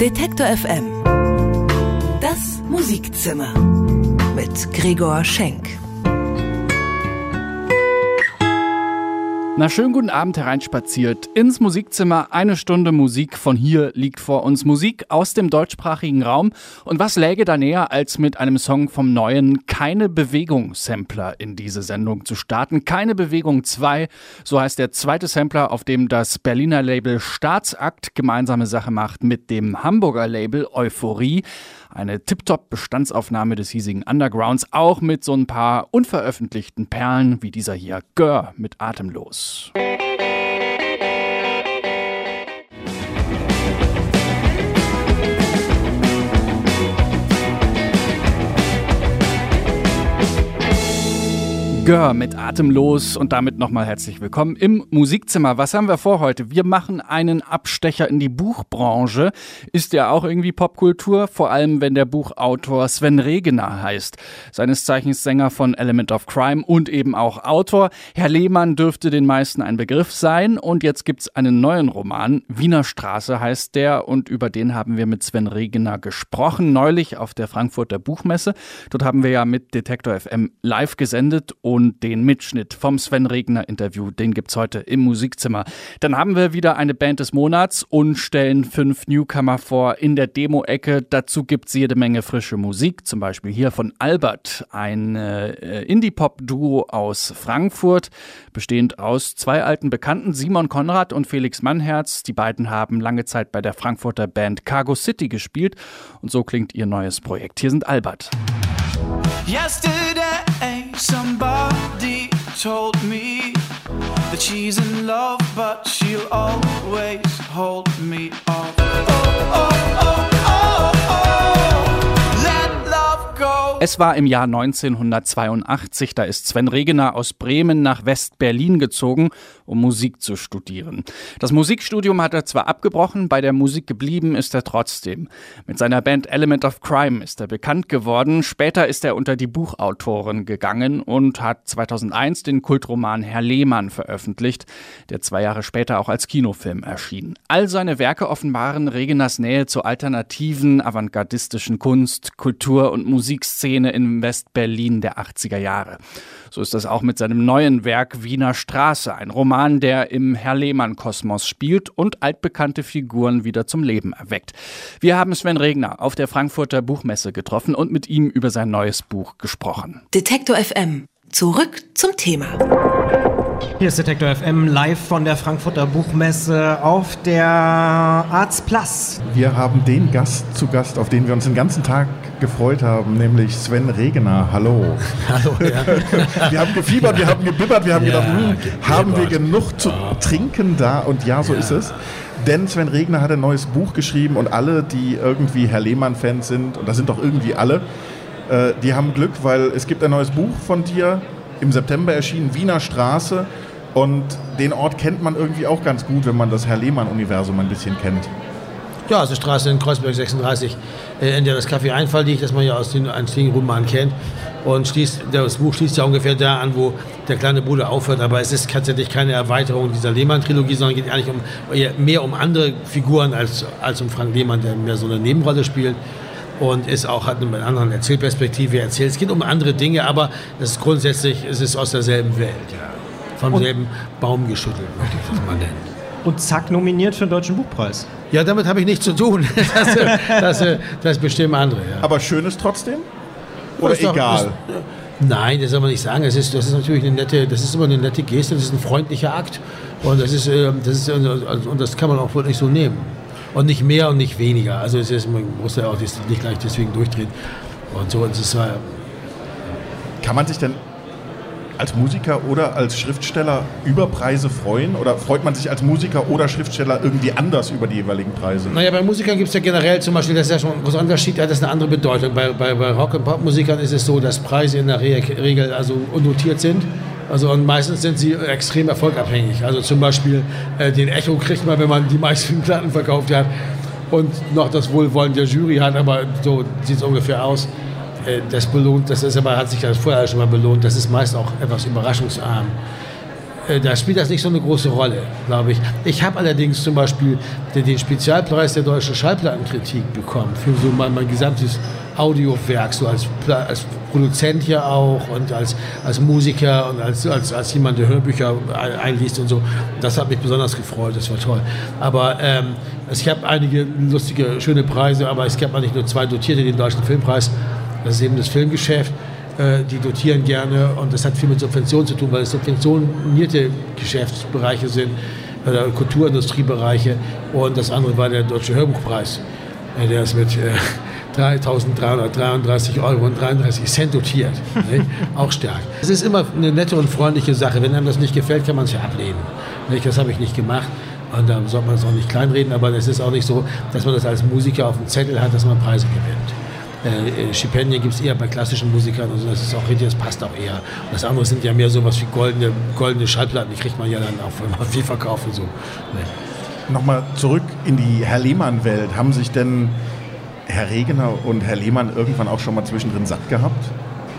Detektor FM. Das Musikzimmer mit Gregor Schenk. Na, schönen guten Abend hereinspaziert ins Musikzimmer. Eine Stunde Musik von hier liegt vor uns. Musik aus dem deutschsprachigen Raum. Und was läge da näher, als mit einem Song vom neuen Keine Bewegung Sampler in diese Sendung zu starten? Keine Bewegung 2, so heißt der zweite Sampler, auf dem das Berliner Label Staatsakt gemeinsame Sache macht mit dem Hamburger Label Euphorie. Eine Tip-Top-Bestandsaufnahme des hiesigen Undergrounds, auch mit so ein paar unveröffentlichten Perlen wie dieser hier, Gör mit Atemlos. Gör mit Atemlos und damit nochmal herzlich willkommen im Musikzimmer. Was haben wir vor heute? Wir machen einen Abstecher in die Buchbranche. Ist ja auch irgendwie Popkultur, vor allem wenn der Buchautor Sven Regener heißt. Seines Zeichens Sänger von Element of Crime und eben auch Autor. Herr Lehmann dürfte den meisten ein Begriff sein und jetzt gibt's einen neuen Roman. Wiener Straße heißt der und über den haben wir mit Sven Regener gesprochen, neulich auf der Frankfurter Buchmesse. Dort haben wir ja mit Detektor FM live gesendet und den Mitschnitt vom Sven Regner Interview, den gibt's heute im Musikzimmer. Dann haben wir wieder eine Band des Monats und stellen fünf Newcomer vor in der Demo-Ecke. Dazu gibt's jede Menge frische Musik, zum Beispiel hier von Albert, ein äh, Indie-Pop-Duo aus Frankfurt, bestehend aus zwei alten Bekannten, Simon Konrad und Felix Mannherz. Die beiden haben lange Zeit bei der Frankfurter Band Cargo City gespielt und so klingt ihr neues Projekt. Hier sind Albert. Yesterday, somebody told me that she's in love, but she'll always hold me Es war im Jahr 1982, da ist Sven Regener aus Bremen nach West-Berlin gezogen, um Musik zu studieren. Das Musikstudium hat er zwar abgebrochen, bei der Musik geblieben ist er trotzdem. Mit seiner Band Element of Crime ist er bekannt geworden. Später ist er unter die Buchautoren gegangen und hat 2001 den Kultroman Herr Lehmann veröffentlicht, der zwei Jahre später auch als Kinofilm erschien. All seine Werke offenbaren Regeners Nähe zur alternativen, avantgardistischen Kunst, Kultur und Musikszene in West-Berlin der 80er Jahre. So ist das auch mit seinem neuen Werk Wiener Straße, ein Roman, der im Herr Lehmann-Kosmos spielt und altbekannte Figuren wieder zum Leben erweckt. Wir haben Sven Regner auf der Frankfurter Buchmesse getroffen und mit ihm über sein neues Buch gesprochen. Detektor FM. Zurück zum Thema. Hier ist Detektor FM live von der Frankfurter Buchmesse auf der Arts Plus. Wir haben den Gast zu Gast, auf den wir uns den ganzen Tag gefreut haben, nämlich Sven Regener. Hallo. Hallo, ja. Wir haben gefiebert, wir haben gebibbert, wir haben Ja, gedacht, hm, gebibbert. haben wir genug zu Ja. trinken da? Und ja, so Ja. ist es. Denn Sven Regner hat ein neues Buch geschrieben und alle, die irgendwie Herr Lehmann-Fans sind, und das sind doch irgendwie alle, äh, die haben Glück, weil es gibt ein neues Buch von dir, im September erschienen, Wiener Straße. Und den Ort kennt man irgendwie auch ganz gut, wenn man das Herr Lehmann-Universum ein bisschen kennt. Ja, also Straße in Kreuzberg 36, äh, in der das Café Einfall liegt, das man ja aus den einstigen Romanen kennt. Und schließt, das Buch schließt ja ungefähr da an, wo der kleine Bruder aufhört. Aber es ist tatsächlich keine Erweiterung dieser Lehmann-Trilogie, sondern geht eigentlich um, mehr um andere Figuren als, als um Frank Lehmann, der mehr so eine Nebenrolle spielt. Und ist auch, hat eine andere Erzählperspektive erzählt. Es geht um andere Dinge, aber das ist grundsätzlich es ist aus derselben Welt. Ja. Vom Und- selben Baum geschüttelt, möchte ich das mal nennen. Und zack, nominiert für den Deutschen Buchpreis. Ja, damit habe ich nichts zu tun. Das, äh, das, äh, das bestimmen andere. Ja. Aber schön ist trotzdem? Oder Ist doch- egal? ist- Nein, das soll man nicht sagen. Es ist, das ist natürlich eine nette, das ist immer eine nette Geste, das ist ein freundlicher Akt. Und das ist, äh, das ist, und das kann man auch wohl nicht so nehmen. Und nicht mehr und nicht weniger. Also es ist, man muss ja auch das nicht gleich deswegen durchdrehen. Und so, und es ist, äh, Kann man sich denn als Musiker oder als Schriftsteller über Preise freuen? Oder freut man sich als Musiker oder Schriftsteller irgendwie anders über die jeweiligen Preise? Naja, bei Musikern gibt es ja generell zum Beispiel, das ist ja schon ein großer Unterschied, das eine andere Bedeutung. Bei, bei, bei Rock- und Popmusikern ist es so, dass Preise in der Re Regel also unnotiert sind. Also und meistens sind sie extrem erfolgabhängig. Also zum Beispiel äh, den Echo kriegt man, wenn man die meisten Platten verkauft hat und noch das Wohlwollen der Jury hat, aber so sieht es ungefähr aus. Äh, das belohnt, das ist aber, hat sich ja vorher schon mal belohnt, das ist meist auch etwas überraschungsarm. äh, da spielt das nicht so eine große Rolle, glaube ich. Ich habe allerdings zum Beispiel den, Spezialpreis der deutschen Schallplattenkritik bekommen für so mein, mein gesamtes Audiowerk, so als, als Produzent ja auch und als, als Musiker und als, als, als jemand, der Hörbücher einliest und so. Das hat mich besonders gefreut, das war toll. Aber ähm, es gab einige lustige, schöne Preise, aber es gab nicht nur zwei dotierte, den Deutschen Filmpreis. Das ist eben das Filmgeschäft äh, die dotieren gerne und das hat viel mit Subventionen zu tun, weil es subventionierte Geschäftsbereiche sind oder Kulturindustriebereiche und das andere war der Deutsche Hörbuchpreis, äh, der ist mit äh, 3.333 Euro und 33 Cent dotiert. Ne? Auch stark. Es ist immer eine nette und freundliche Sache. Wenn einem das nicht gefällt, kann man es ja ablehnen. Nicht? Das habe ich nicht gemacht. Und da sollte man es auch nicht kleinreden, aber es ist auch nicht so, dass man das als Musiker auf dem Zettel hat, dass man Preise gewinnt. Äh, Stipendien gibt es eher bei klassischen Musikern, also das ist auch richtig, das passt auch eher. Und das andere sind ja mehr so was wie goldene, goldene Schallplatten, die kriegt man ja dann auch, wenn man viel verkauft und so. Nee. Nochmal zurück in die Herr Lehmann-Welt. Haben sich denn Herr Regener und Herr Lehmann irgendwann auch schon mal zwischendrin satt gehabt?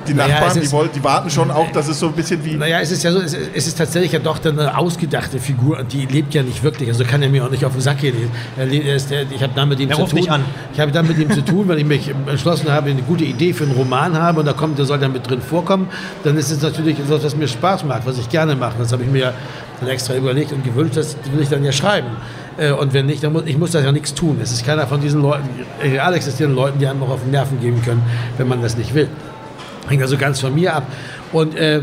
Die Nachbarn, naja, die, wollen, die, warten schon auch, dass es so ein bisschen wie. Naja, es ist ja so, es ist, es ist tatsächlich ja doch eine ausgedachte Figur, die lebt ja nicht wirklich. Also kann er mir auch nicht auf den Sack gehen. Ich habe dann mit ihm er zu tun. An. Ich habe dann mit ihm zu tun, weil ich mich entschlossen habe, eine gute Idee für einen Roman habe und da kommt, der soll dann mit drin vorkommen. Dann ist es natürlich etwas, was mir Spaß macht, was ich gerne mache. Das habe ich mir dann extra überlegt und gewünscht, das will ich dann ja schreiben. Äh, und wenn nicht, dann muss ich muss da ja nichts tun. Es ist keiner von diesen Leuten, real existierenden Leuten, die einem noch auf den Nerven geben können, wenn man das nicht will. Hängt also ganz von mir ab. Und äh,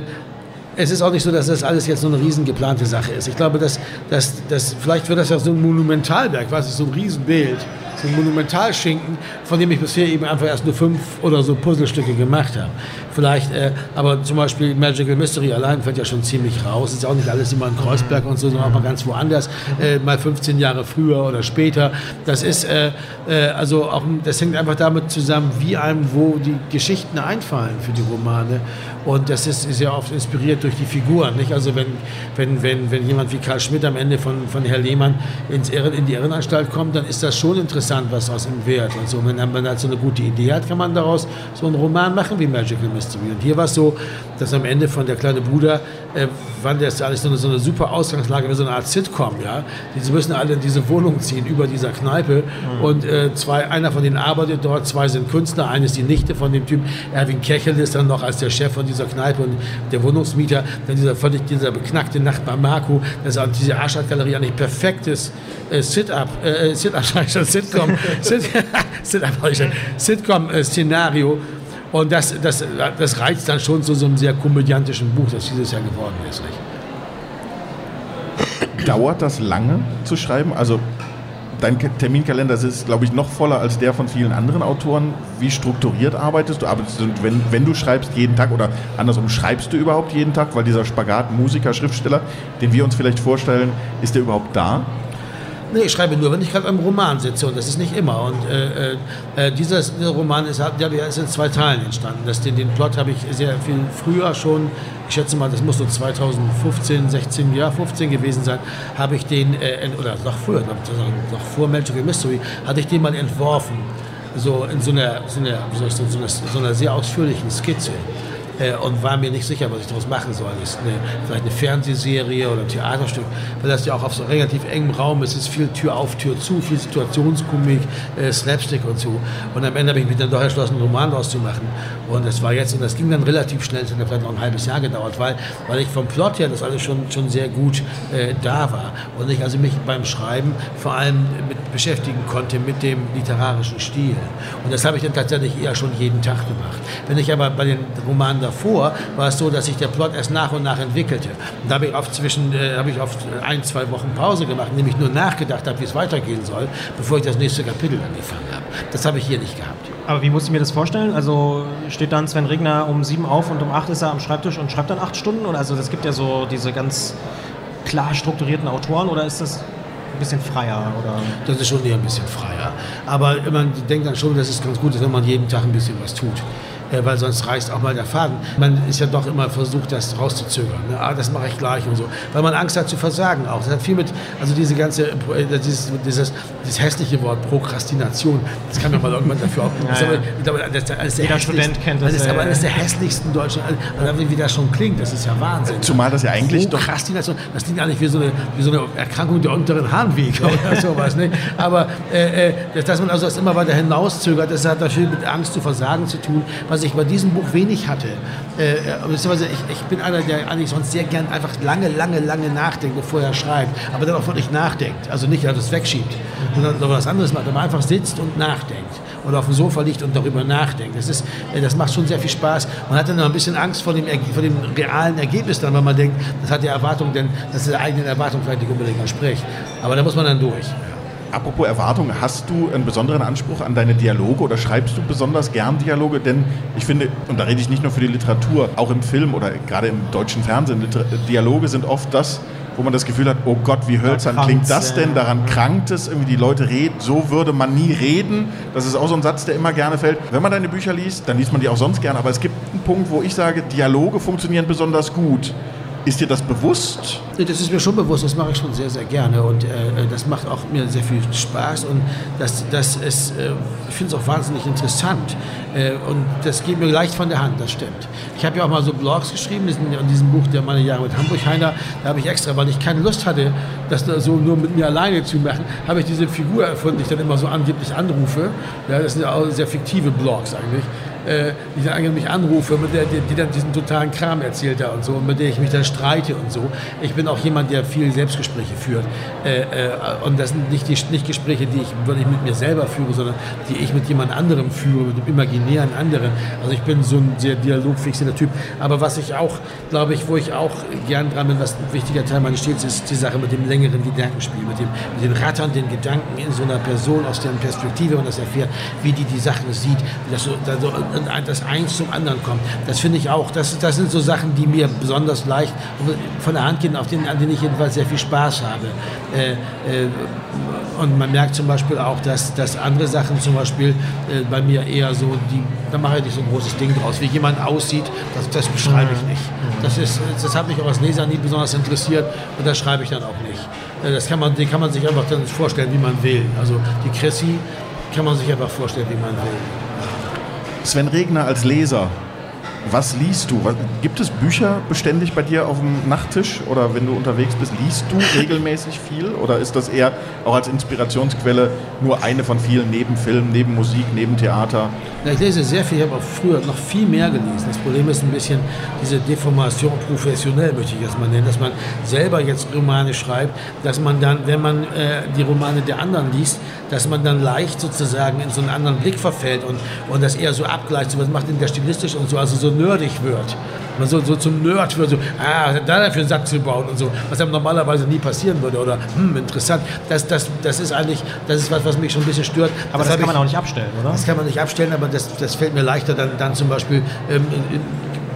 es ist auch nicht so, dass das alles jetzt so eine riesen geplante Sache ist. Ich glaube, dass, dass, dass vielleicht wird das ja so ein Monumentalwerk, was ist so ein Riesenbild ein Monumentalschinken, von dem ich bisher eben einfach erst nur fünf oder so Puzzlestücke gemacht habe. Vielleicht, äh, aber zum Beispiel Magical Mystery allein fällt ja schon ziemlich raus. Ist ja auch nicht alles immer in Kreuzberg und so, sondern auch mal ganz woanders, äh, mal 15 Jahre früher oder später. Das ist, äh, äh, also auch, das hängt einfach damit zusammen, wie einem wo die Geschichten einfallen für die Romane. Und das ist, ist ja oft inspiriert durch die Figuren. Nicht? Also wenn, wenn, wenn, wenn jemand wie Karl Schmidt am Ende von, von Herr Lehmann ins Irren, in die Irrenanstalt kommt, dann ist das schon interessant, was aus ihm wird. Und so, wenn man halt so eine gute Idee hat, kann man daraus so einen Roman machen wie Magical Mystery. Und hier war es so, dass am Ende von der kleine Bruder, äh, war das alles so eine, so eine super Ausgangslage, wie so eine Art Sitcom. Ja? Die müssen alle in diese Wohnung ziehen, über dieser Kneipe. Mhm. Und äh, zwei, einer von denen arbeitet dort, zwei sind Künstler, eine ist die Nichte von dem Typ. Erwin Kechel ist dann noch als der Chef von dieser Kneipe und der Wohnungsmieter, dann dieser völlig dieser beknackte Nachbar Marco, das ist diese Arschart-Galerie eigentlich perfektes äh, Sit-up, äh, Sit-up, Sitcom, Sit-up, Sitcom-Szenario. Und das, das, das reizt dann schon zu so einem sehr komödiantischen Buch, das dieses Jahr geworden ist. Nicht? Dauert das lange zu schreiben? Also dein Terminkalender ist, glaube ich, noch voller als der von vielen anderen Autoren. Wie strukturiert arbeitest du? Arbeitest du, wenn, wenn du schreibst jeden Tag oder andersrum, schreibst du überhaupt jeden Tag? Weil dieser Spagat Musiker, Schriftsteller, den wir uns vielleicht vorstellen, ist der überhaupt da? Nee, ich schreibe nur, wenn ich gerade am Roman sitze und das ist nicht immer. Und äh, äh, äh dieser, dieser Roman ist, der ist in zwei Teilen entstanden. Das, den, den Plot habe ich sehr viel früher schon, ich schätze mal, das muss so 2015, 16, ja 15 gewesen sein, habe ich den, äh, oder noch früher, noch vor Magical Mystery, hatte ich den mal entworfen. So in so einer, so einer, so einer, so einer sehr ausführlichen Skizze äh, und war mir nicht sicher, was ich daraus machen soll. Ist eine, vielleicht eine Fernsehserie oder ein Theaterstück, weil das ja auch auf so relativ engem Raum ist. Es ist viel Tür auf, Tür zu, viel Situationskomik, äh, Slapstick und so. Und am Ende habe ich mich dann doch entschlossen, einen Roman daraus zu machen. Und das war jetzt, und das ging dann relativ schnell, es hat vielleicht noch ein halbes Jahr gedauert, weil, weil ich vom Plot her das alles schon, schon sehr gut äh, da war. Und ich also mich beim Schreiben vor allem mit beschäftigen konnte mit dem literarischen Stil. Und das habe ich dann tatsächlich eher schon jeden Tag gemacht. Wenn ich aber bei den Romanen davor war es so, dass sich der Plot erst nach und nach entwickelte. Und da habe ich oft zwischen, äh, habe ich oft ein, zwei Wochen Pause gemacht, indem ich nur nachgedacht habe, wie es weitergehen soll, bevor ich das nächste Kapitel angefangen habe. Das habe ich hier nicht gehabt. Aber wie muss ich mir das vorstellen? Also steht dann Sven Regner um sieben auf und um acht ist er am Schreibtisch und schreibt dann acht Stunden? Und also das gibt ja so diese ganz klar strukturierten Autoren oder ist das ein bisschen freier? Oder? Das ist schon eher ein bisschen freier. Aber man denkt dann schon, dass es ganz gut ist, wenn man jeden Tag ein bisschen was tut. Äh, weil sonst reißt auch mal der Faden. Man ist ja doch immer versucht, das rauszuzögern. Ne? Ah, das mache ich gleich und so. Weil man Angst hat zu versagen auch. Das hat viel mit, also diese ganze, äh, dieses, dieses, dieses hässliche Wort Prokrastination, das kann man mal irgendwann dafür auch. Das ist aber, das ist eines der Jeder hässlichsten- Student kennt das, Das ist ja, aber ja. eines der hässlichsten deutschen, also wie das schon klingt, das ist ja Wahnsinn. Zumal das ja eigentlich doch- Prokrastination, das klingt eigentlich wie so eine, wie so eine Erkrankung der unteren Harnwege oder sowas. Ne? Aber äh, äh, dass- dass man also das immer weiter hinauszögert, das hat natürlich mit Angst zu versagen zu tun, was ich bei diesem Buch wenig hatte. Äh, äh, ich, ich bin einer, der eigentlich sonst sehr gern einfach lange, lange, lange nachdenkt, bevor er schreibt, aber dann auch wirklich nachdenkt. Also nicht, dass es wegschiebt, sondern was anderes macht, man einfach sitzt und nachdenkt oder auf dem Sofa liegt und darüber nachdenkt. Das, ist, äh, das macht schon sehr viel Spaß. Man hat dann noch ein bisschen Angst vor dem, vor dem realen Ergebnis dann, weil man denkt, das hat die Erwartung, denn das ist der eigenen Erwartung vielleicht nicht unbedingt entspricht. Aber da muss man dann durch. Apropos Erwartung, hast du einen besonderen Anspruch an deine Dialoge oder schreibst du besonders gern Dialoge? Denn ich finde, und da rede ich nicht nur für die Literatur, auch im Film oder gerade im deutschen Fernsehen, Liter Dialoge sind oft das, wo man das Gefühl hat, oh Gott, wie hölzern klingt das denn? Daran krankt es, irgendwie die Leute reden, so würde man nie reden. Das ist auch so ein Satz, der immer gerne fällt. Wenn man deine Bücher liest, dann liest man die auch sonst gerne, aber es gibt einen Punkt, wo ich sage, Dialoge funktionieren besonders gut. Ist dir das bewusst? Das ist mir schon bewusst, das mache ich schon sehr, sehr gerne und äh, das macht auch mir sehr viel Spaß und das, das ist, äh, ich finde es auch wahnsinnig interessant äh, und das geht mir leicht von der Hand, das stimmt. Ich habe ja auch mal so Blogs geschrieben, das sind in diesem Buch der meine Jahre mit Hamburg-Heiner, da habe ich extra, weil ich keine Lust hatte, das da so nur mit mir alleine zu machen, habe ich diese Figur erfunden, die ich dann immer so angeblich anrufe. Ja, das sind ja auch sehr fiktive Blogs eigentlich äh, die dann mich anrufe, mit der, die, die dann diesen totalen Kram erzählt da und so, mit der ich mich dann streite und so. Ich bin auch jemand, der viel Selbstgespräche führt. Äh, äh, und das sind nicht die nicht Gespräche, die ich wirklich mit mir selber führe, sondern die ich mit jemand anderem führe, mit dem imaginären anderen. Also ich bin so ein sehr dialogfixierter Typ. Aber was ich auch, glaube ich, wo ich auch gern dran bin, was ein wichtiger Teil meines Stils ist, die Sache mit dem längeren Gedankenspiel, mit dem, mit den ratternden Gedanken in so einer Person aus deren Perspektive und das erfährt, wie die die Sachen sieht, wie das so, da so das eins zum anderen kommt. Das finde ich auch. Das, das sind so Sachen, die mir besonders leicht von der Hand gehen, auf denen, an denen ich jedenfalls sehr viel Spaß habe. Äh, äh, und man merkt zum Beispiel auch, dass, dass andere Sachen zum Beispiel äh, bei mir eher so, die, da mache ich nicht so ein großes Ding draus. Wie jemand aussieht, das, das beschreibe ich nicht. Das, ist, das hat mich auch als Leser nie besonders interessiert und das schreibe ich dann auch nicht. Äh, Das kann man, den kann man sich einfach dann vorstellen, wie man will. Also die Chrissy kann man sich einfach vorstellen, wie man will. Sven Regner als Leser, was liest du? Gibt es Bücher beständig bei dir auf dem Nachttisch oder wenn du unterwegs bist, liest du regelmäßig viel oder ist das eher auch als Inspirationsquelle nur eine von vielen neben Film, neben Musik, neben Theater? Ja, ich lese sehr viel, ich habe auch früher noch viel mehr gelesen. Das Problem ist ein bisschen diese Deformation professionell, möchte ich jetzt mal nennen, dass man selber jetzt Romane schreibt, dass man dann, wenn man äh, die Romane der anderen liest, dass man dann leicht sozusagen in so einen anderen Blick verfällt und, und das eher so abgleicht, so was macht denn der stilistisch und so, also so nerdig wird. Man so, so zum Nerd wird, so, ah, was hat da für einen Satz gebaut und so, was einem normalerweise nie passieren würde oder, hm, interessant. Das, das, das ist eigentlich, das ist was, was mich schon ein bisschen stört. Aber das, hab kann man ich- auch nicht abstellen, oder? das kann man nicht abstellen, aber das, das fällt mir leichter, dann, dann zum Beispiel ähm, in, in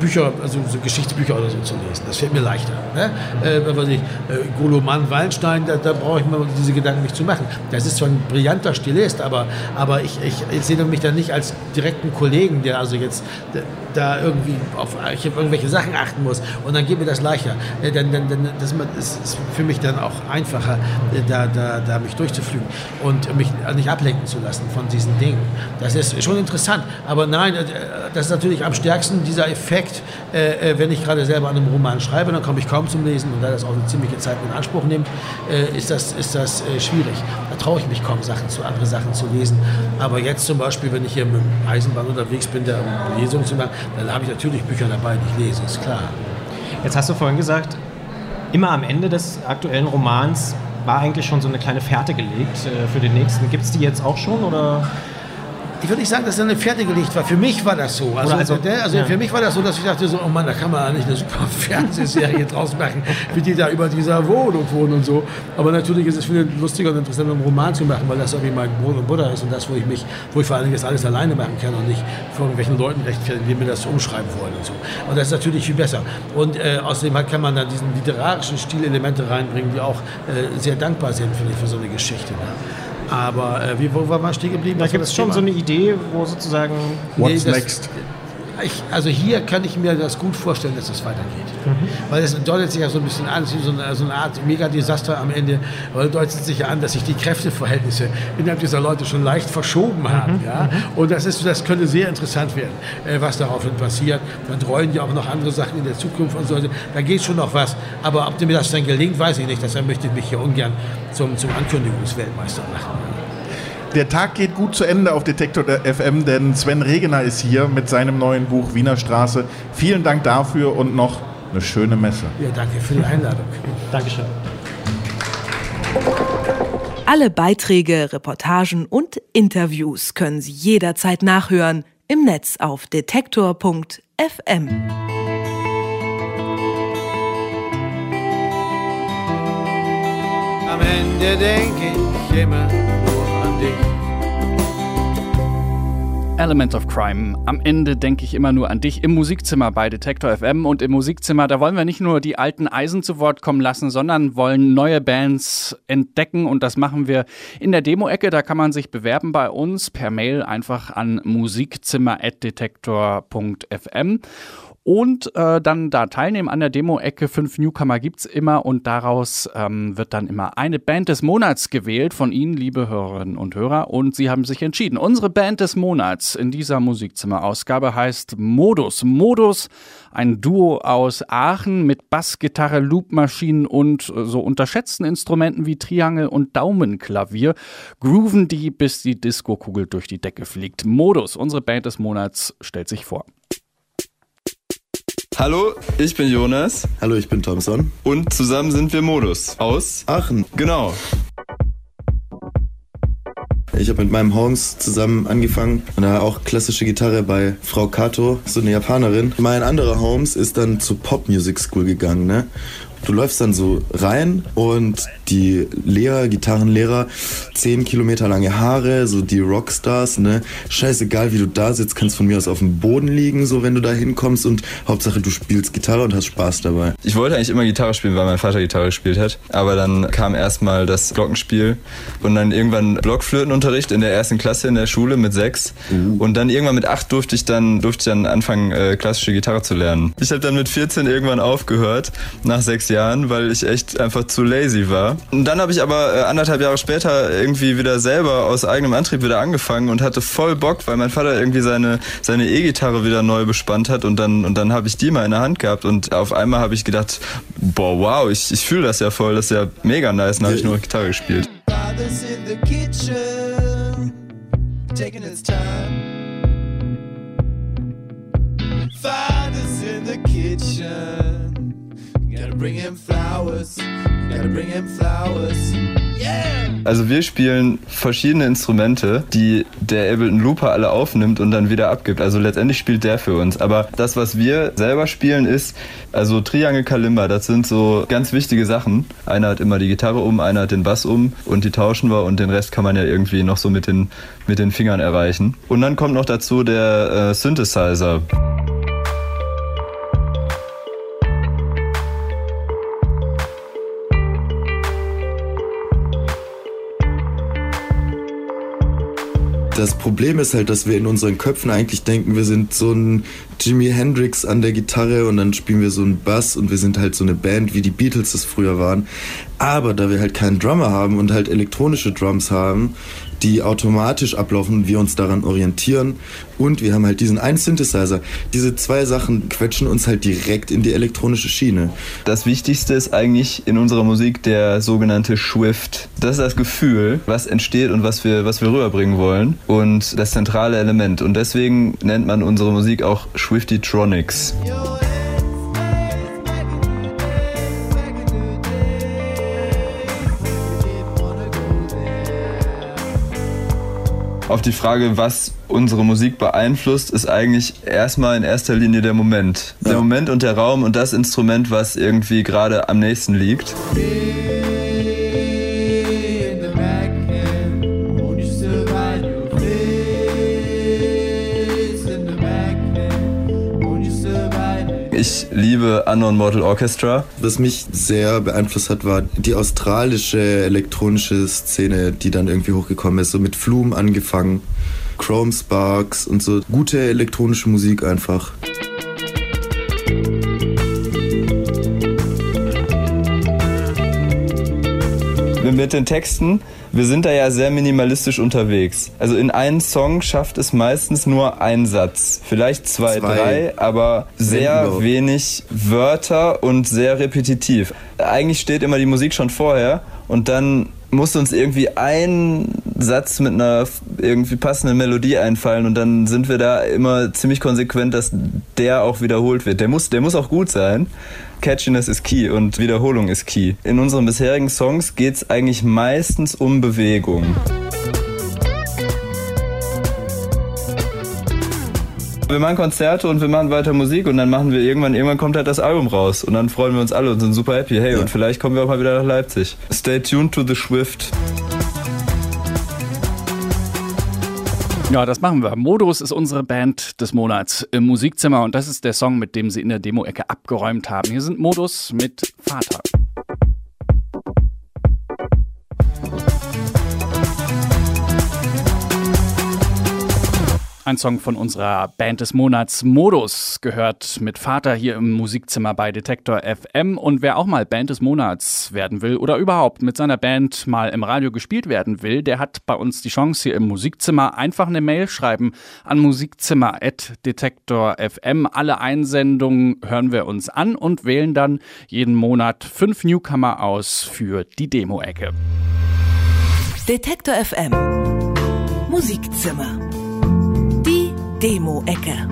Bücher, also so Geschichtsbücher oder so zu lesen. Das fällt mir leichter. Ne? Äh, was ich, äh, Goloman, Wallenstein, da, da brauche ich mir diese Gedanken nicht zu machen. Das ist zwar ein brillanter Stilist, aber, aber ich, ich, ich sehe mich dann nicht als direkten Kollegen, der also jetzt da, da irgendwie auf ich auf irgendwelche Sachen achten muss. Und dann geht mir das leichter. Äh, dann, dann, dann, das ist ist für mich dann auch einfacher, äh, da, da, da mich durchzuflügen und mich nicht ablenken zu lassen von diesen Dingen. Das ist schon interessant. Aber nein, äh, das ist natürlich am stärksten dieser Effekt, äh, äh, wenn ich gerade selber an einem Roman schreibe, dann komme ich kaum zum Lesen und da das auch eine ziemliche Zeit in Anspruch nimmt, äh, ist das, ist das äh, schwierig. Da traue ich mich kaum, Sachen zu, andere Sachen zu lesen. Aber jetzt zum Beispiel, wenn ich hier mit dem Eisenbahn unterwegs bin, da um zu machen, dann habe ich natürlich Bücher dabei, die ich lese, ist klar. Jetzt hast du vorhin gesagt, immer am Ende des aktuellen Romans war eigentlich schon so eine kleine Fährte gelegt äh, für den nächsten. Gibt es die jetzt auch schon oder? Ich würde nicht sagen, dass da eine Fährte gelegt war. Für mich war das so. Also, also- der, also ja. für mich war das so, dass ich dachte so, oh Mann, da kann man eigentlich eine super Fernsehserie draus machen, wie die da über dieser Wohnung wohnen und so. Aber natürlich ist es viel lustiger und interessanter, einen Roman zu machen, weil das irgendwie mein Brot und Butter ist und das, wo ich mich, wo ich vor allen Dingen das alles alleine machen kann und nicht vor irgendwelchen Leuten rechtfertigen, die mir das umschreiben wollen und so. Und das ist natürlich viel besser. Und äh, außerdem halt kann man da diesen literarischen Stilelemente reinbringen, die auch äh, sehr dankbar sind, finde ich, für so eine Geschichte. Ne? Aber äh, wie, wo war man stehen geblieben? Da gibt es schon Thema? so eine Idee, wo sozusagen What's das- next? Ich, also hier kann ich mir das gut vorstellen, dass es weitergeht. Weil es deutet sich ja so ein bisschen an, so eine, so eine Art Megadesaster am Ende, weil deutet sich ja an, dass sich die Kräfteverhältnisse innerhalb dieser Leute schon leicht verschoben haben. Ja? Und das, ist, das könnte sehr interessant werden, äh, was daraufhin passiert. Dann rollen ja auch noch andere Sachen in der Zukunft und so. Da geht schon noch was. Aber ob mir das dann gelingt, weiß ich nicht. Deshalb möchte ich mich hier ungern zum, zum Ankündigungsweltmeister machen. Der Tag geht gut zu Ende auf Detektor FM, denn Sven Regener ist hier mit seinem neuen Buch Wiener Straße. Vielen Dank dafür und noch eine schöne Messe. Ja, danke für die Einladung. Dankeschön. Alle Beiträge, Reportagen und Interviews können Sie jederzeit nachhören im Netz auf detektor.fm. Am Ende denke ich immer dich. Element of Crime. Am Ende denke ich immer nur an dich im Musikzimmer bei Detektor FM und im Musikzimmer, da wollen wir nicht nur die alten Eisen zu Wort kommen lassen, sondern wollen neue Bands entdecken und das machen wir in der Demo-Ecke. Da kann man sich bewerben bei uns per Mail einfach an musikzimmer.detektor.fm und äh, dann da teilnehmen an der Demo-Ecke. Fünf Newcomer gibt's immer und daraus ähm, wird dann immer eine Band des Monats gewählt von Ihnen, liebe Hörerinnen und Hörer. Und Sie haben sich entschieden. Unsere Band des Monats in dieser Musikzimmer-Ausgabe heißt Modus. Modus, ein Duo aus Aachen mit Bassgitarre, Loopmaschinen und äh, so unterschätzten Instrumenten wie Triangel und Daumenklavier. Grooven die, bis die Diskokugel durch die Decke fliegt. Modus, unsere Band des Monats, stellt sich vor. Hallo, ich bin Jonas Hallo, ich bin Thompson. und zusammen sind wir Modus aus. Aachen. Genau. Ich habe mit meinem Holmes zusammen angefangen und da auch klassische Gitarre bei Frau Kato, so eine Japanerin. Mein anderer Holmes ist dann zur Pop Music School gegangen, ne? Du läufst dann so rein und die Lehrer, Gitarrenlehrer, 10 Kilometer lange Haare, so die Rockstars, ne? Scheißegal, wie du da sitzt, kannst von mir aus auf dem Boden liegen, so wenn du da hinkommst und Hauptsache du spielst Gitarre und hast Spaß dabei. Ich wollte eigentlich immer Gitarre spielen, weil mein Vater Gitarre gespielt hat. Aber dann kam erstmal das Glockenspiel und dann irgendwann Blockflötenunterricht in der ersten Klasse in der Schule mit sechs. Und dann irgendwann mit acht durfte ich dann, durfte ich dann anfangen, äh, klassische Gitarre zu lernen. Ich habe dann mit 14 irgendwann aufgehört, nach sechs Jahren, weil ich echt einfach zu lazy war. Und dann habe ich aber äh, anderthalb Jahre später irgendwie wieder selber aus eigenem Antrieb wieder angefangen und hatte voll Bock, weil mein Vater irgendwie seine, seine E-Gitarre wieder neu bespannt hat und dann, und dann habe ich die mal in der Hand gehabt und auf einmal habe ich gedacht, boah, wow, ich, ich fühle das ja voll, das ist ja mega nice. Dann habe ich nur Gitarre gespielt. Taking his time. Bring him flowers, gotta bring him flowers. Yeah! Also wir spielen verschiedene Instrumente, die der Ableton Looper alle aufnimmt und dann wieder abgibt. Also letztendlich spielt der für uns. Aber das, was wir selber spielen, ist also Triangel Kalimba. Das sind so ganz wichtige Sachen. Einer hat immer die Gitarre um, einer hat den Bass um und die tauschen wir und den Rest kann man ja irgendwie noch so mit den, mit den Fingern erreichen. Und dann kommt noch dazu der äh, Synthesizer. Das Problem ist halt, dass wir in unseren Köpfen eigentlich denken, wir sind so ein Jimi Hendrix an der Gitarre und dann spielen wir so einen Bass und wir sind halt so eine Band, wie die Beatles das früher waren. Aber da wir halt keinen Drummer haben und halt elektronische Drums haben, die automatisch ablaufen und wir uns daran orientieren und wir haben halt diesen einen Synthesizer. Diese zwei Sachen quetschen uns halt direkt in die elektronische Schiene. Das Wichtigste ist eigentlich in unserer Musik der sogenannte Swift. Das ist das Gefühl, was entsteht und was wir, was wir rüberbringen wollen und das zentrale Element. Und deswegen nennt man unsere Musik auch Swifty-Tronics. Your Auf die Frage, was unsere Musik beeinflusst, ist eigentlich erstmal in erster Linie der Moment. Der Ja. Moment und der Raum und das Instrument, was irgendwie gerade am nächsten liegt. Ich liebe Unknown Mortal Orchestra. Was mich sehr beeinflusst hat, war die australische elektronische Szene, die dann irgendwie hochgekommen ist, so mit Flume angefangen Chrome Sparks und so. Gute elektronische Musik einfach. mit den Texten, wir sind da ja sehr minimalistisch unterwegs. Also in einem Song schafft es meistens nur ein Satz. Vielleicht zwei, zwei. drei, aber sehr Sendung. wenig Wörter und sehr repetitiv. Eigentlich steht immer die Musik schon vorher und dann muss uns irgendwie ein Satz mit einer irgendwie passenden Melodie einfallen und dann sind wir da immer ziemlich konsequent, dass der auch wiederholt wird. Der muss, der muss auch gut sein. Catchiness ist key und Wiederholung ist key. In unseren bisherigen Songs geht es eigentlich meistens um Bewegung. Wir machen Konzerte und wir machen weiter Musik und dann machen wir irgendwann, irgendwann kommt halt das Album raus und dann freuen wir uns alle und sind super happy. Hey, ja. und vielleicht kommen wir auch mal wieder nach Leipzig. Stay tuned to the Swift. Ja, das machen wir. Modus ist unsere Band des Monats im Musikzimmer und das ist der Song, mit dem sie in der Demo-Ecke abgeräumt haben. Hier sind Modus mit Vater. Ein Song von unserer Band des Monats Modus gehört mit Vater hier im Musikzimmer bei Detektor FM. Und wer auch mal Band des Monats werden will oder überhaupt mit seiner Band mal im Radio gespielt werden will, der hat bei uns die Chance hier im Musikzimmer. Einfach eine Mail schreiben an musikzimmer.detektor FM. Alle Einsendungen hören wir uns an und wählen dann jeden Monat fünf Newcomer aus für die Demo-Ecke. Detektor FM Musikzimmer Demo-Ecke.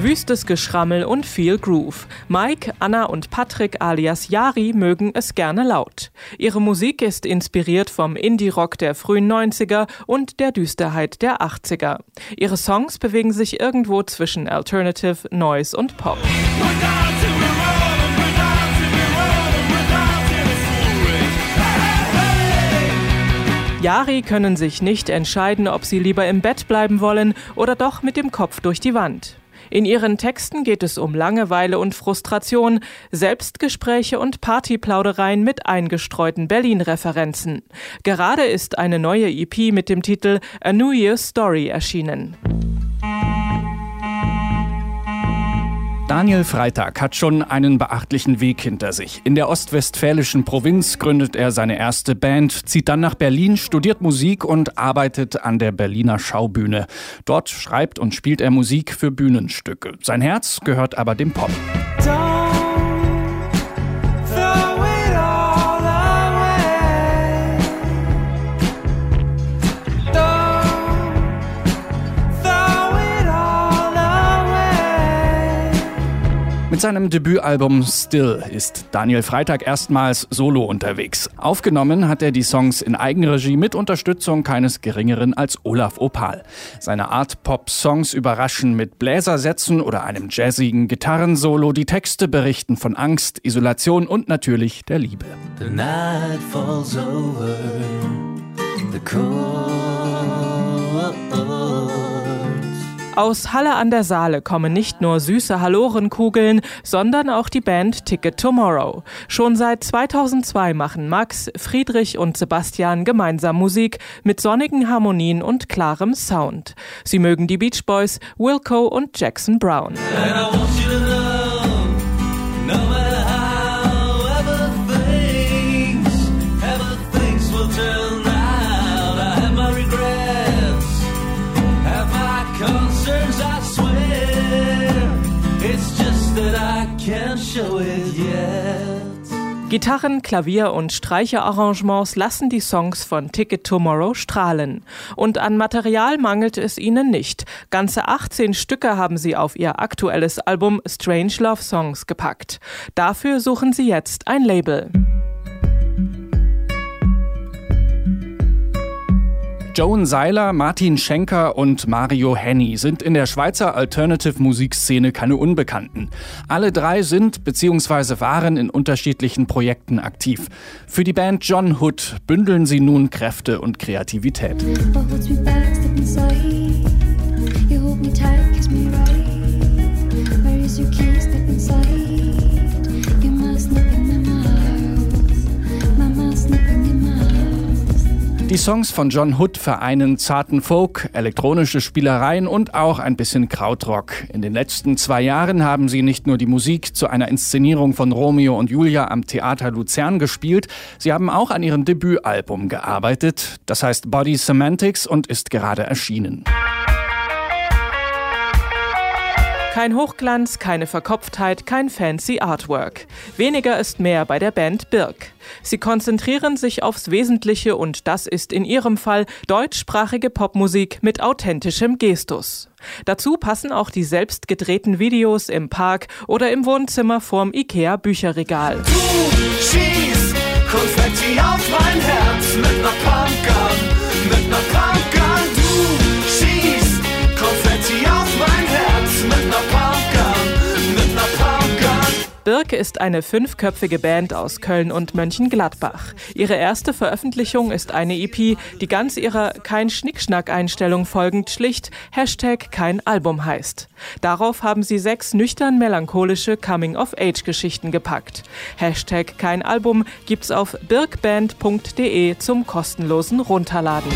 Wüstes Geschrammel und viel Groove. Mike, Anna und Patrick alias Yari mögen es gerne laut. Ihre Musik ist inspiriert vom Indie-Rock der frühen 90er und der Düsterheit der 80er. Ihre Songs bewegen sich irgendwo zwischen Alternative, Noise und Pop. Yari können sich nicht entscheiden, ob sie lieber im Bett bleiben wollen oder doch mit dem Kopf durch die Wand. In ihren Texten geht es um Langeweile und Frustration, Selbstgespräche und Partyplaudereien mit eingestreuten Berlin-Referenzen. Gerade ist eine neue EP mit dem Titel A New Year's Story erschienen. Daniel Freitag hat schon einen beachtlichen Weg hinter sich. In der ostwestfälischen Provinz gründet er seine erste Band, zieht dann nach Berlin, studiert Musik und arbeitet an der Berliner Schaubühne. Dort schreibt und spielt er Musik für Bühnenstücke. Sein Herz gehört aber dem Pop. Mit seinem Debütalbum Still ist Daniel Freitag erstmals solo unterwegs. Aufgenommen hat er die Songs in Eigenregie mit Unterstützung keines geringeren als Olaf Opal. Seine Art Pop-Songs überraschen mit Bläsersätzen oder einem jazzigen Gitarrensolo. Die Texte berichten von Angst, Isolation und natürlich der Liebe. The night falls over, the aus Halle an der Saale kommen nicht nur süße Hallorenkugeln, sondern auch die Band Ticket Tomorrow. Schon seit 2002 machen Max, Friedrich und Sebastian gemeinsam Musik mit sonnigen Harmonien und klarem Sound. Sie mögen die Beach Boys, Wilco und Jackson Brown. Gitarren, Klavier und Streicherarrangements lassen die Songs von Ticket Tomorrow strahlen. Und an Material mangelt es ihnen nicht. Ganze 18 Stücke haben sie auf ihr aktuelles Album Strange Love Songs gepackt. Dafür suchen sie jetzt ein Label. Joan Seiler, Martin Schenker und Mario Henny sind in der Schweizer Alternative-Musikszene keine Unbekannten. Alle drei sind bzw. waren in unterschiedlichen Projekten aktiv. Für die Band John Hood bündeln sie nun Kräfte und Kreativität. Die Songs von John Hood vereinen zarten Folk, elektronische Spielereien und auch ein bisschen Krautrock. In den letzten zwei Jahren haben sie nicht nur die Musik zu einer Inszenierung von Romeo und Julia am Theater Luzern gespielt, sie haben auch an ihrem Debütalbum gearbeitet. Das heißt Body Semantics und ist gerade erschienen. Kein Hochglanz, keine Verkopftheit, kein fancy Artwork. Weniger ist mehr bei der Band Birk. Sie konzentrieren sich aufs Wesentliche und das ist in ihrem Fall deutschsprachige Popmusik mit authentischem Gestus. Dazu passen auch die selbst gedrehten Videos im Park oder im Wohnzimmer vorm Ikea Bücherregal. Du schießt auf mein Herz mit ner Birke ist eine fünfköpfige Band aus Köln und Mönchengladbach. Ihre erste Veröffentlichung ist eine EP, die ganz ihrer kein Schnickschnack-Einstellung folgend schlicht Hashtag kein Album heißt. Darauf haben sie sechs nüchtern melancholische Coming-of-Age-Geschichten gepackt. Hashtag kein Album gibt's auf birkband.de zum kostenlosen Runterladen.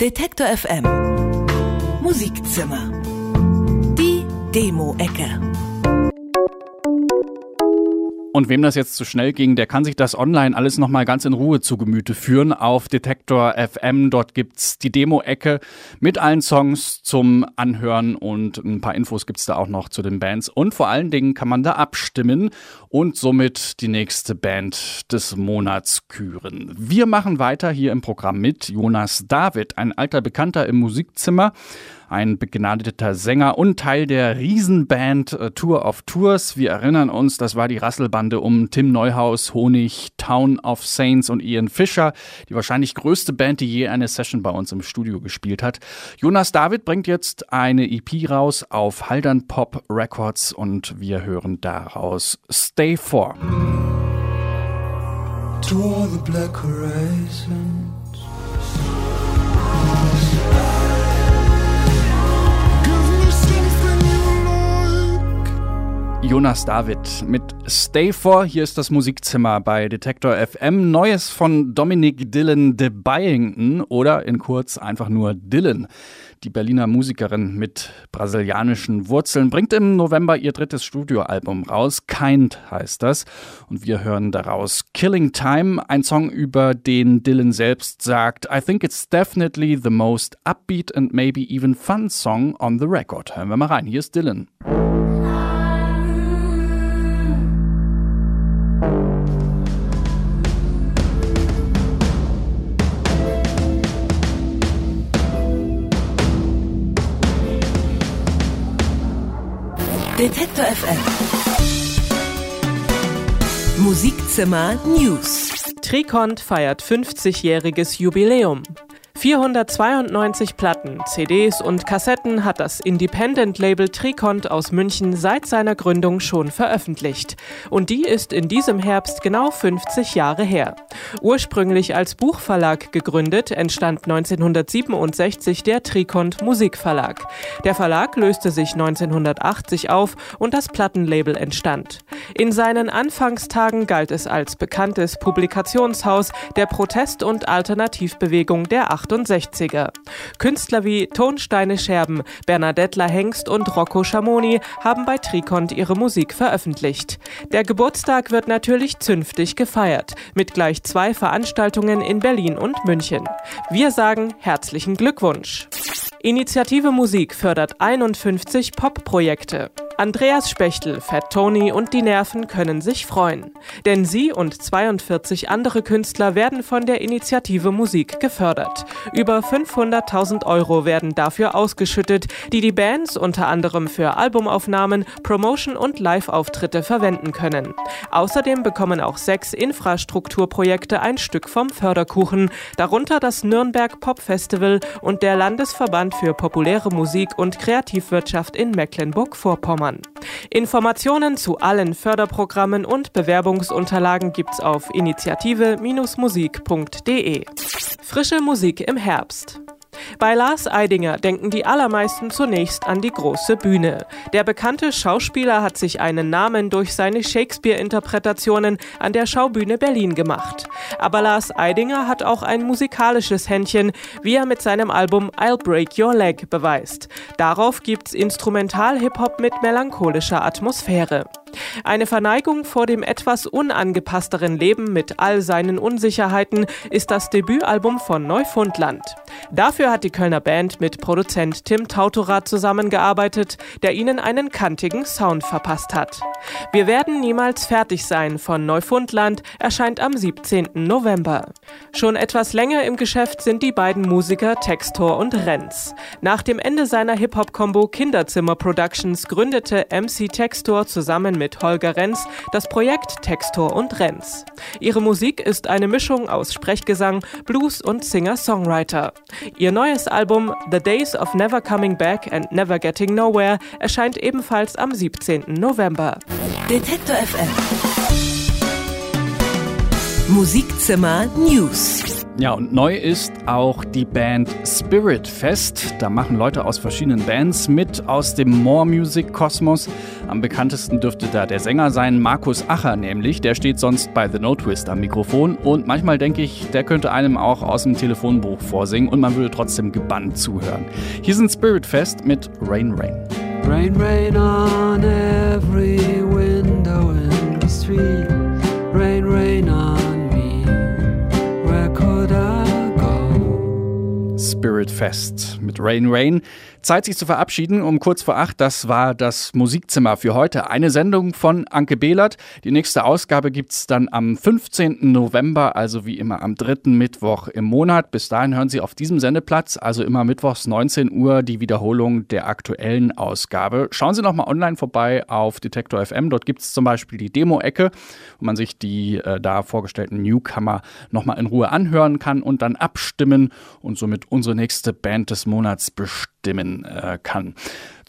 Detektor FM Musikzimmer. Demo-Ecke. Und wem das jetzt zu schnell ging, der kann sich das online alles nochmal ganz in Ruhe zu Gemüte führen auf Detektor FM. Dort gibt's die Demo-Ecke mit allen Songs zum Anhören und ein paar Infos gibt's da auch noch zu den Bands. Und vor allen Dingen kann man da abstimmen und somit die nächste Band des Monats küren. Wir machen weiter hier im Programm mit Jonas David, ein alter Bekannter im Musikzimmer ein begnadeter Sänger und Teil der Riesenband äh, Tour of Tours. Wir erinnern uns, das war die Rasselbande um Tim Neuhaus, Honig, Town of Saints und Ian Fischer, die wahrscheinlich größte Band, die je eine Session bei uns im Studio gespielt hat. Jonas David bringt jetzt eine EP raus auf Haldern Pop Records und wir hören daraus Stay For. To all the black horizons. Jonas David mit Stay For. Hier ist das Musikzimmer bei Detektor FM. Neues von Dominic Dylan de Byington oder in kurz einfach nur Dylan. Die Berliner Musikerin mit brasilianischen Wurzeln bringt im November ihr drittes Studioalbum raus. Kind heißt das. Und wir hören daraus Killing Time, ein Song, über den Dylan selbst sagt, I think it's definitely the most upbeat and maybe even fun song on the record. Hören wir mal rein. Hier ist Dylan. Detektor FM. Musikzimmer News. Trikont feiert 50-jähriges Jubiläum. 492 Platten, CDs und Kassetten hat das Independent-Label Trikont aus München seit seiner Gründung schon veröffentlicht. Und die ist in diesem Herbst genau 50 Jahre her. Ursprünglich als Buchverlag gegründet, entstand 1967 der Trikont Musikverlag. Der Verlag löste sich 1980 auf und das Plattenlabel entstand. In seinen Anfangstagen galt es als bekanntes Publikationshaus der Protest- und Alternativbewegung der 68er. Künstler wie Tonsteine Scherben, Bernadettler Hengst und Rocco Schamoni haben bei Trikont ihre Musik veröffentlicht. Der Geburtstag wird natürlich zünftig gefeiert, mit gleich zwei Veranstaltungen in Berlin und München. Wir sagen herzlichen Glückwunsch. Initiative Musik fördert 51 Pop-Projekte. Andreas Spechtel, Fat Tony und die Nerven können sich freuen. Denn sie und 42 andere Künstler werden von der Initiative Musik gefördert. Über 500.000 Euro werden dafür ausgeschüttet, die die Bands unter anderem für Albumaufnahmen, Promotion und Live-Auftritte verwenden können. Außerdem bekommen auch sechs Infrastrukturprojekte ein Stück vom Förderkuchen, darunter das Nürnberg Pop Festival und der Landesverband für populäre Musik und Kreativwirtschaft in Mecklenburg-Vorpommern. Informationen zu allen Förderprogrammen und Bewerbungsunterlagen gibt's auf initiative-musik.de. Frische Musik im Herbst. Bei Lars Eidinger denken die allermeisten zunächst an die große Bühne. Der bekannte Schauspieler hat sich einen Namen durch seine Shakespeare-Interpretationen an der Schaubühne Berlin gemacht. Aber Lars Eidinger hat auch ein musikalisches Händchen, wie er mit seinem Album I'll Break Your Leg beweist. Darauf gibt's Instrumental-Hip-Hop mit melancholischer Atmosphäre. Eine Verneigung vor dem etwas unangepassteren Leben mit all seinen Unsicherheiten ist das Debütalbum von Neufundland. Dafür hat die Kölner Band mit Produzent Tim Tautorat zusammengearbeitet, der ihnen einen kantigen Sound verpasst hat. Wir werden niemals fertig sein von Neufundland erscheint am 17. November. Schon etwas länger im Geschäft sind die beiden Musiker Textor und Renz. Nach dem Ende seiner Hip-Hop-Kombo Kinderzimmer Productions gründete MC Textor zusammen mit Holger Renz das Projekt Textor und Renz. Ihre Musik ist eine Mischung aus Sprechgesang, Blues und Singer-Songwriter. Ihr neues Album The Days of Never Coming Back and Never Getting Nowhere erscheint ebenfalls am 17. November. Detektor FM. Musikzimmer News. Ja, und neu ist auch die Band Spirit Fest. Da machen Leute aus verschiedenen Bands mit aus dem More Music Kosmos. Am bekanntesten dürfte da der Sänger sein, Markus Acher nämlich. Der steht sonst bei The No Twist am Mikrofon. Und manchmal denke ich, der könnte einem auch aus dem Telefonbuch vorsingen und man würde trotzdem gebannt zuhören. Hier sind Spirit Fest mit Rain Rain. Rain, rain on every street. Rain, rain on me. Where could I go? Spirit Fest mit Rain Rain. Zeit, sich zu verabschieden um kurz vor acht. Das war das Musikzimmer für heute. Eine Sendung von Anke Behlert. Die nächste Ausgabe gibt's dann am 15. November, also wie immer am dritten Mittwoch im Monat. Bis dahin hören Sie auf diesem Sendeplatz, also immer mittwochs 19 Uhr, die Wiederholung der aktuellen Ausgabe. Schauen Sie nochmal online vorbei auf Detektor FM. Dort gibt's zum Beispiel die Demo-Ecke, wo man sich die äh, da vorgestellten Newcomer nochmal in Ruhe anhören kann und dann abstimmen und somit unsere nächste Band des Monats bestimmen äh, kann.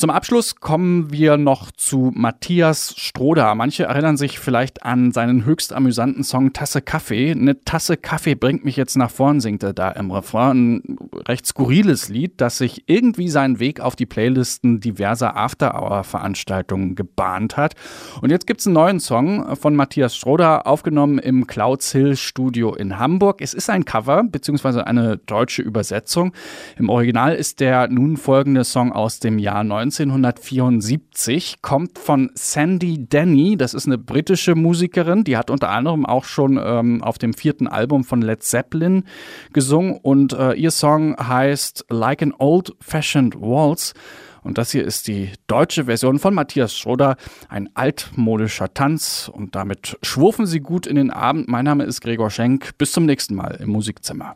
Zum Abschluss kommen wir noch zu Matthias Stroder. Manche erinnern sich vielleicht an seinen höchst amüsanten Song Tasse Kaffee. Eine Tasse Kaffee bringt mich jetzt nach vorn, singt er da im Refrain. Ein recht skurriles Lied, das sich irgendwie seinen Weg auf die Playlisten diverser After-Hour-Veranstaltungen gebahnt hat. Und jetzt gibt's einen neuen Song von Matthias Stroder, aufgenommen im Clouds Hill Studio in Hamburg. Es ist ein Cover, beziehungsweise eine deutsche Übersetzung. Im Original ist der nun folgende Song aus dem Jahr 1974, kommt von Sandy Denny. Das ist eine britische Musikerin, die hat unter anderem auch schon ähm, auf dem vierten Album von Led Zeppelin gesungen und äh, ihr Song heißt Like an Old Fashioned Waltz. Und das hier ist die deutsche Version von Matthias Schroeder, ein altmodischer Tanz. Und damit schwurfen Sie gut in den Abend. Mein Name ist Gregor Schenk. Bis zum nächsten Mal im Musikzimmer.